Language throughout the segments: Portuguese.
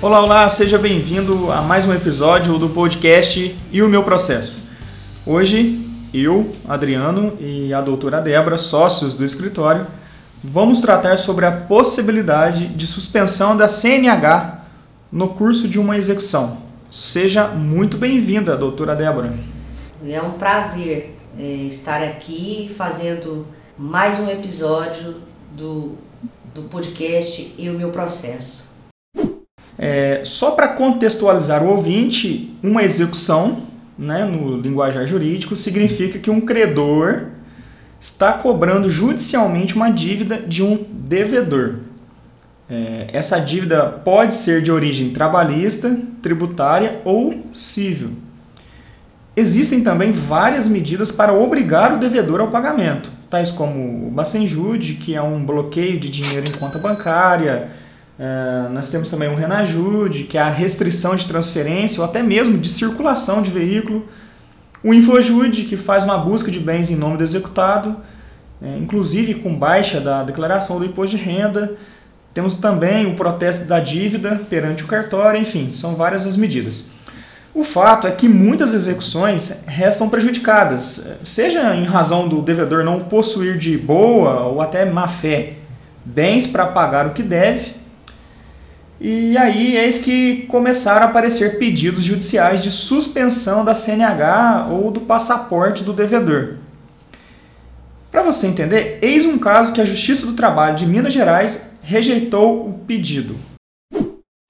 Olá, olá, seja bem-vindo a mais um episódio do podcast E o Meu Processo. Hoje, eu, Adriano e a doutora Débora, sócios do escritório, vamos tratar sobre a possibilidade de suspensão da CNH no curso de uma execução. Seja muito bem-vinda, doutora Débora. É um prazer é, estar aqui fazendo mais um episódio do, do podcast E o Meu Processo. É, só para contextualizar o ouvinte, uma execução, né, no linguajar jurídico, significa que um credor está cobrando judicialmente uma dívida de um devedor. É, essa dívida pode ser de origem trabalhista, tributária ou civil. Existem também várias medidas para obrigar o devedor ao pagamento, tais como o Bacenjude, que é um bloqueio de dinheiro em conta bancária, é, nós temos também o Renajude, que é a restrição de transferência ou até mesmo de circulação de veículo. O Infojude, que faz uma busca de bens em nome do executado, é, inclusive com baixa da declaração do imposto de renda. Temos também o protesto da dívida perante o cartório, enfim, são várias as medidas. O fato é que muitas execuções restam prejudicadas, seja em razão do devedor não possuir de boa ou até má fé bens para pagar o que deve, e aí eis que começaram a aparecer pedidos judiciais de suspensão da CNH ou do passaporte do devedor. Para você entender, eis um caso que a Justiça do Trabalho de Minas Gerais rejeitou o pedido.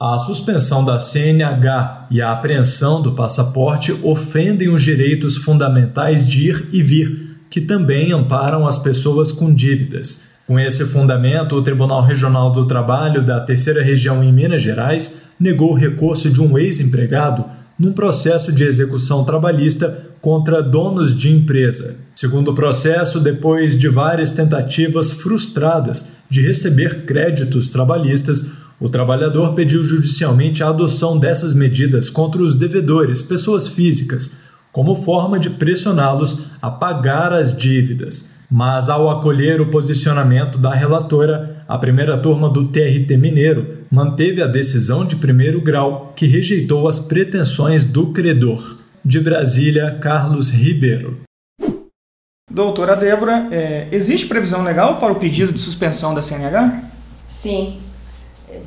A suspensão da CNH e a apreensão do passaporte ofendem os direitos fundamentais de ir e vir, que também amparam as pessoas com dívidas com esse fundamento, o Tribunal Regional do Trabalho da Terceira Região em Minas Gerais negou o recurso de um ex-empregado num processo de execução trabalhista contra donos de empresa. Segundo o processo, depois de várias tentativas frustradas de receber créditos trabalhistas, o trabalhador pediu judicialmente a adoção dessas medidas contra os devedores, pessoas físicas, como forma de pressioná-los a pagar as dívidas. Mas, ao acolher o posicionamento da relatora, a primeira turma do TRT Mineiro manteve a decisão de primeiro grau que rejeitou as pretensões do credor. De Brasília, Carlos Ribeiro. Doutora Débora, é, existe previsão legal para o pedido de suspensão da CNH? Sim.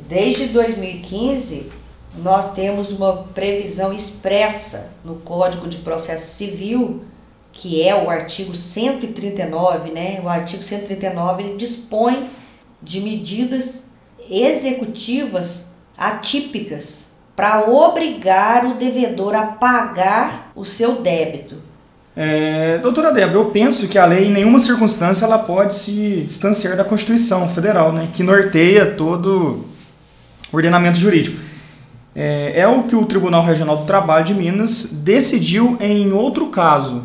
Desde 2015, nós temos uma previsão expressa no Código de Processo Civil que é o artigo 139, né? O artigo 139 ele dispõe de medidas executivas atípicas para obrigar o devedor a pagar o seu débito. É, doutora Débora, eu penso que a lei em nenhuma circunstância ela pode se distanciar da Constituição Federal, né, que norteia todo o ordenamento jurídico. É, é o que o Tribunal Regional do Trabalho de Minas decidiu em outro caso,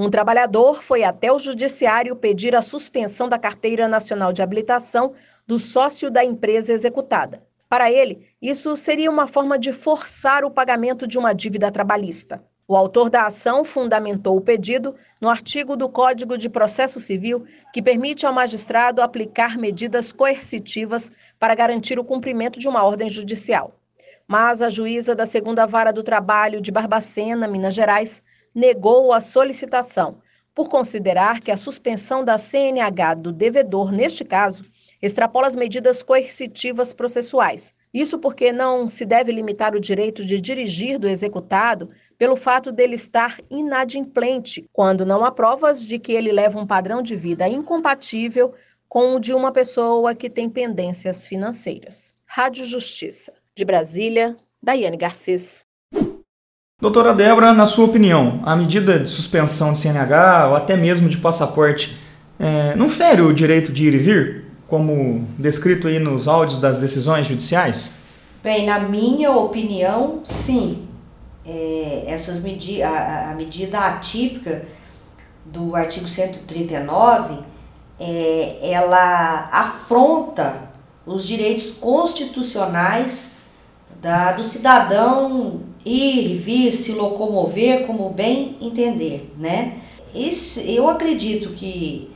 um trabalhador foi até o judiciário pedir a suspensão da carteira nacional de habilitação do sócio da empresa executada. Para ele, isso seria uma forma de forçar o pagamento de uma dívida trabalhista. O autor da ação fundamentou o pedido no artigo do Código de Processo Civil que permite ao magistrado aplicar medidas coercitivas para garantir o cumprimento de uma ordem judicial. Mas a juíza da Segunda Vara do Trabalho de Barbacena, Minas Gerais, negou a solicitação, por considerar que a suspensão da CNH do devedor, neste caso, extrapola as medidas coercitivas processuais. Isso porque não se deve limitar o direito de dirigir do executado pelo fato dele estar inadimplente, quando não há provas de que ele leva um padrão de vida incompatível com o de uma pessoa que tem pendências financeiras. Rádio Justiça. De Brasília, Daiane Garcês. Doutora Débora, na sua opinião, a medida de suspensão de CNH ou até mesmo de passaporte é, não fere o direito de ir e vir, como descrito aí nos áudios das decisões judiciais? Bem, na minha opinião, sim. É, essas medi a, a, medida atípica do artigo 139, é, ela afronta os direitos constitucionais da, do cidadão ir e vir, se locomover como bem entender, né? Esse, eu acredito que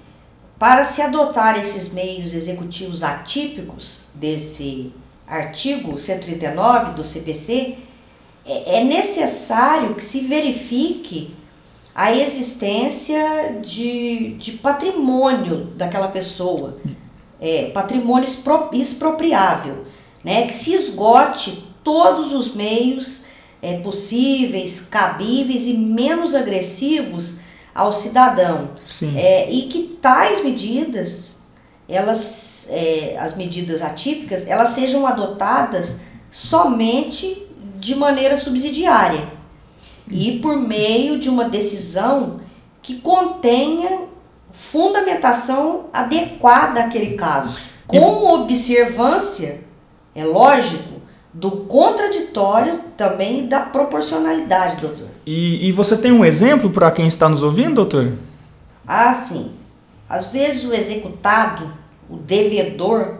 para se adotar esses meios executivos atípicos desse artigo 139 do CPC, é, é necessário que se verifique a existência de, de patrimônio daquela pessoa, é, patrimônio expropriável, né, que se esgote todos os meios é, possíveis, cabíveis e menos agressivos ao cidadão. É, e que tais medidas, elas, é, as medidas atípicas, elas sejam adotadas somente de maneira subsidiária e por meio de uma decisão que contenha fundamentação adequada àquele caso, com observância, é lógico, do contraditório também da proporcionalidade, doutor. E, e você tem um exemplo para quem está nos ouvindo, doutor? Ah, sim. Às vezes o executado, o devedor,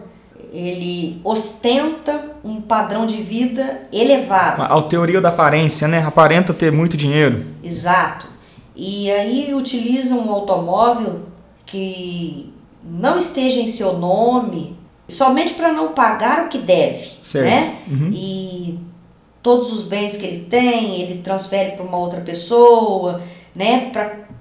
ele ostenta um padrão de vida elevado. A, a teoria da aparência, né? Aparenta ter muito dinheiro. Exato. E aí utiliza um automóvel que não esteja em seu nome, somente para não pagar o que deve, certo. né? Uhum. E todos os bens que ele tem, ele transfere para uma outra pessoa, né?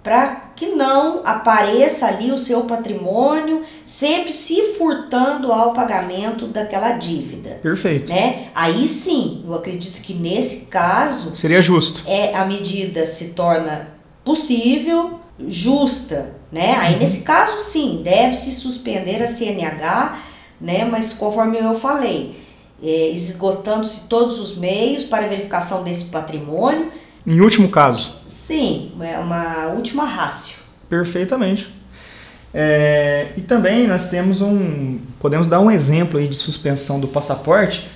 Para que não apareça ali o seu patrimônio, sempre se furtando ao pagamento daquela dívida. Perfeito. Né? Aí sim, eu acredito que nesse caso. Seria justo. É, a medida se torna possível, justa. Né? Aí uhum. nesse caso sim, deve-se suspender a CNH, né? mas conforme eu falei, é, esgotando-se todos os meios para verificação desse patrimônio em último caso. Sim, é uma última rácio. Perfeitamente. É, e também nós temos um. Podemos dar um exemplo aí de suspensão do passaporte.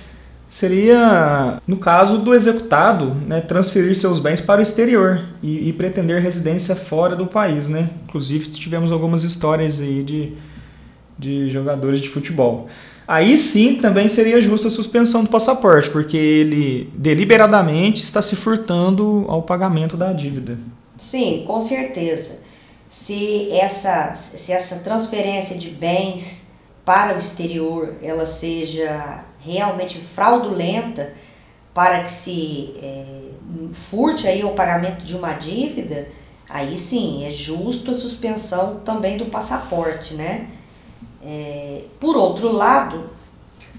Seria, no caso do executado, né, transferir seus bens para o exterior e, e, pretender residência fora do país. Né? Inclusive, tivemos algumas histórias aí de, de jogadores de futebol. Aí sim também seria justa a suspensão do passaporte, porque ele deliberadamente está se furtando ao pagamento da dívida. Sim, com certeza. Se essa, se essa transferência de bens para o exterior ela seja realmente fraudulenta para que se é, furte aí o pagamento de uma dívida, aí sim é justo a suspensão também do passaporte, né? É, por outro lado,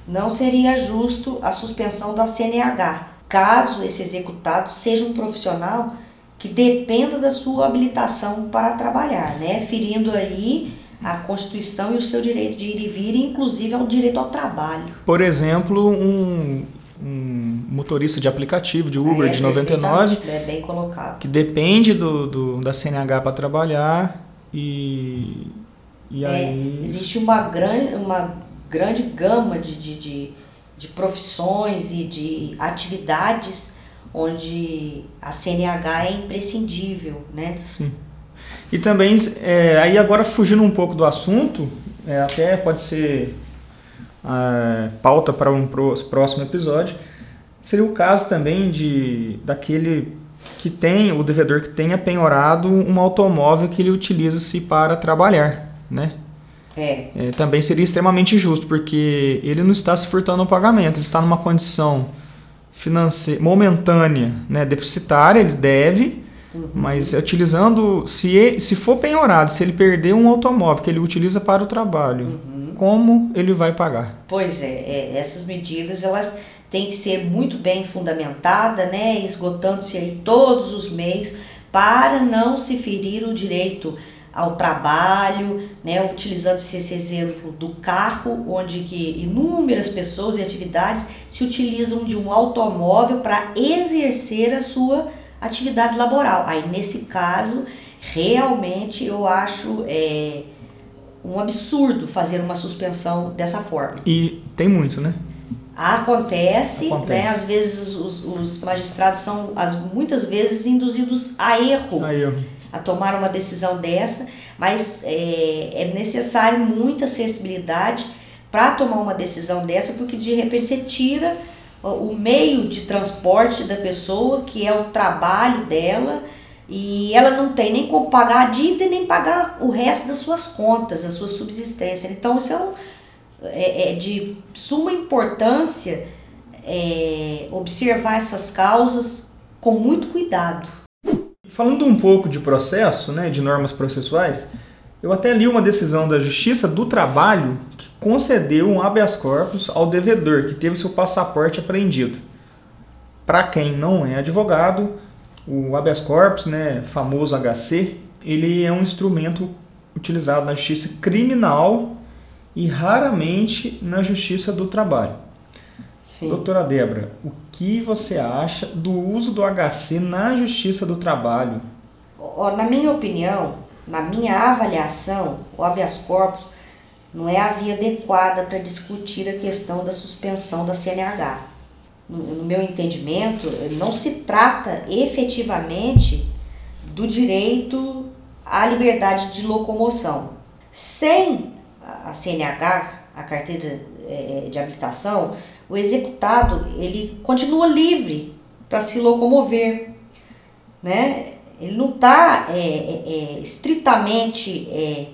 não seria justo a suspensão da CNH, caso esse executado seja um profissional que dependa da sua habilitação para trabalhar, né? Ferindo aí a Constituição e o seu direito de ir e vir, inclusive ao direito ao trabalho. Por exemplo, um, um motorista de aplicativo, de Uber, é, de 99, é bem colocado. que depende do, do da CNH para trabalhar e e é, aí... Existe uma grande, uma grande gama de, de, de, de profissões e de atividades onde a CNH é imprescindível, né? Sim. E também, é, aí agora fugindo um pouco do assunto, é, até pode ser é, pauta para um próximo episódio, seria o caso também de daquele que tem, o devedor que tenha penhorado um automóvel que ele utiliza-se para trabalhar né? É. é. Também seria extremamente injusto, porque ele não está se furtando no pagamento, ele está numa condição financeira momentânea, né, deficitária, ele deve, uhum. mas utilizando, se, se for penhorado, se ele perder um automóvel que ele utiliza para o trabalho, uhum. como ele vai pagar? Pois é, é, essas medidas elas têm que ser muito bem fundamentadas, né, esgotando-se aí todos os meios para não se ferir o direito ao trabalho, né, utilizando-se esse exemplo do carro, onde que inúmeras pessoas e atividades se utilizam de um automóvel para exercer a sua atividade laboral. Aí nesse caso, realmente eu acho é, um absurdo fazer uma suspensão dessa forma. E tem muito, né? Acontece, Acontece. né? Às vezes os, os magistrados são as, muitas vezes induzidos a erro. A erro a tomar uma decisão dessa, mas é, é necessário muita sensibilidade para tomar uma decisão dessa, porque de repente você tira o meio de transporte da pessoa, que é o trabalho dela, e ela não tem nem como pagar a dívida nem pagar o resto das suas contas, a sua subsistência. Então, isso é um, é, é de suma importância é, observar essas causas com muito cuidado. Falando um pouco de processo, né, de normas processuais, eu até li uma decisão da Justiça do Trabalho que concedeu um habeas corpus ao devedor que teve seu passaporte apreendido. Para quem não é advogado, o habeas corpus, né, famoso HC, ele é um instrumento utilizado na justiça criminal e raramente na justiça do trabalho. Sim. Doutora Débora, o que você acha do uso do HC na justiça do trabalho? Na minha opinião, na minha avaliação, o habeas corpus não é a via adequada para discutir a questão da suspensão da CNH. No, meu entendimento, não se trata efetivamente do direito à liberdade de locomoção. Sem a CNH, a carteira de habilitação, o executado ele continua livre para se locomover, né? Ele não está é, é, é, estritamente é,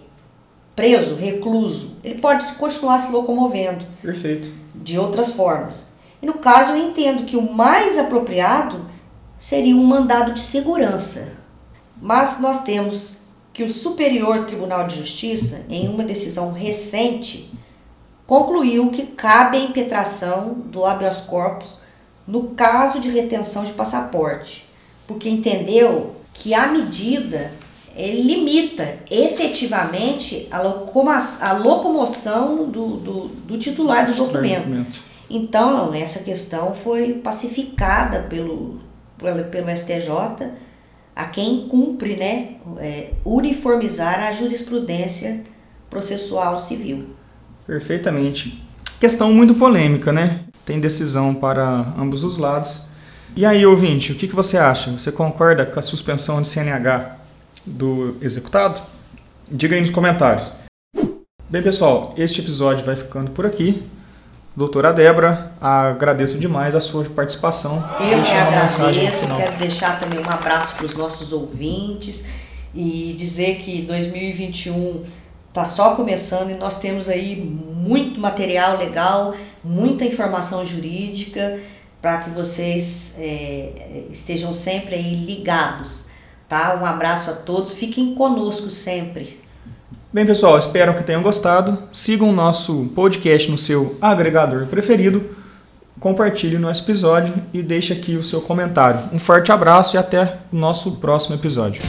preso, recluso. Ele pode continuar se locomovendo. Perfeito. De outras formas. E no caso eu entendo que o mais apropriado seria um mandado de segurança. Mas nós temos que o Superior Tribunal de Justiça, em uma decisão recente, concluiu que cabe a impetração do habeas corpus no caso de retenção de passaporte, porque entendeu que a medida limita efetivamente a, locoma a locomoção do, do, do, titular do documento. Então, essa questão foi pacificada pelo, pelo, pelo STJ a quem cumpre né, é, uniformizar a jurisprudência processual civil. Perfeitamente. Questão muito polêmica, né? Tem decisão para ambos os lados. E aí, ouvinte, o que, que você acha? Você concorda com a suspensão de CNH do executado? Diga aí nos comentários. Bem, pessoal, este episódio vai ficando por aqui. Doutora Débora, agradeço demais a sua participação. Eu que agradeço, quero deixar também um abraço para os nossos ouvintes e dizer que 2021 está só começando e nós temos aí muito material legal, muita informação jurídica para que vocês é, estejam sempre aí ligados, tá? Um abraço a todos, fiquem conosco sempre. Bem, pessoal, espero que tenham gostado. Sigam o nosso podcast no seu agregador preferido. Compartilhe o nosso episódio e deixe aqui o seu comentário. Um forte abraço e até o nosso próximo episódio.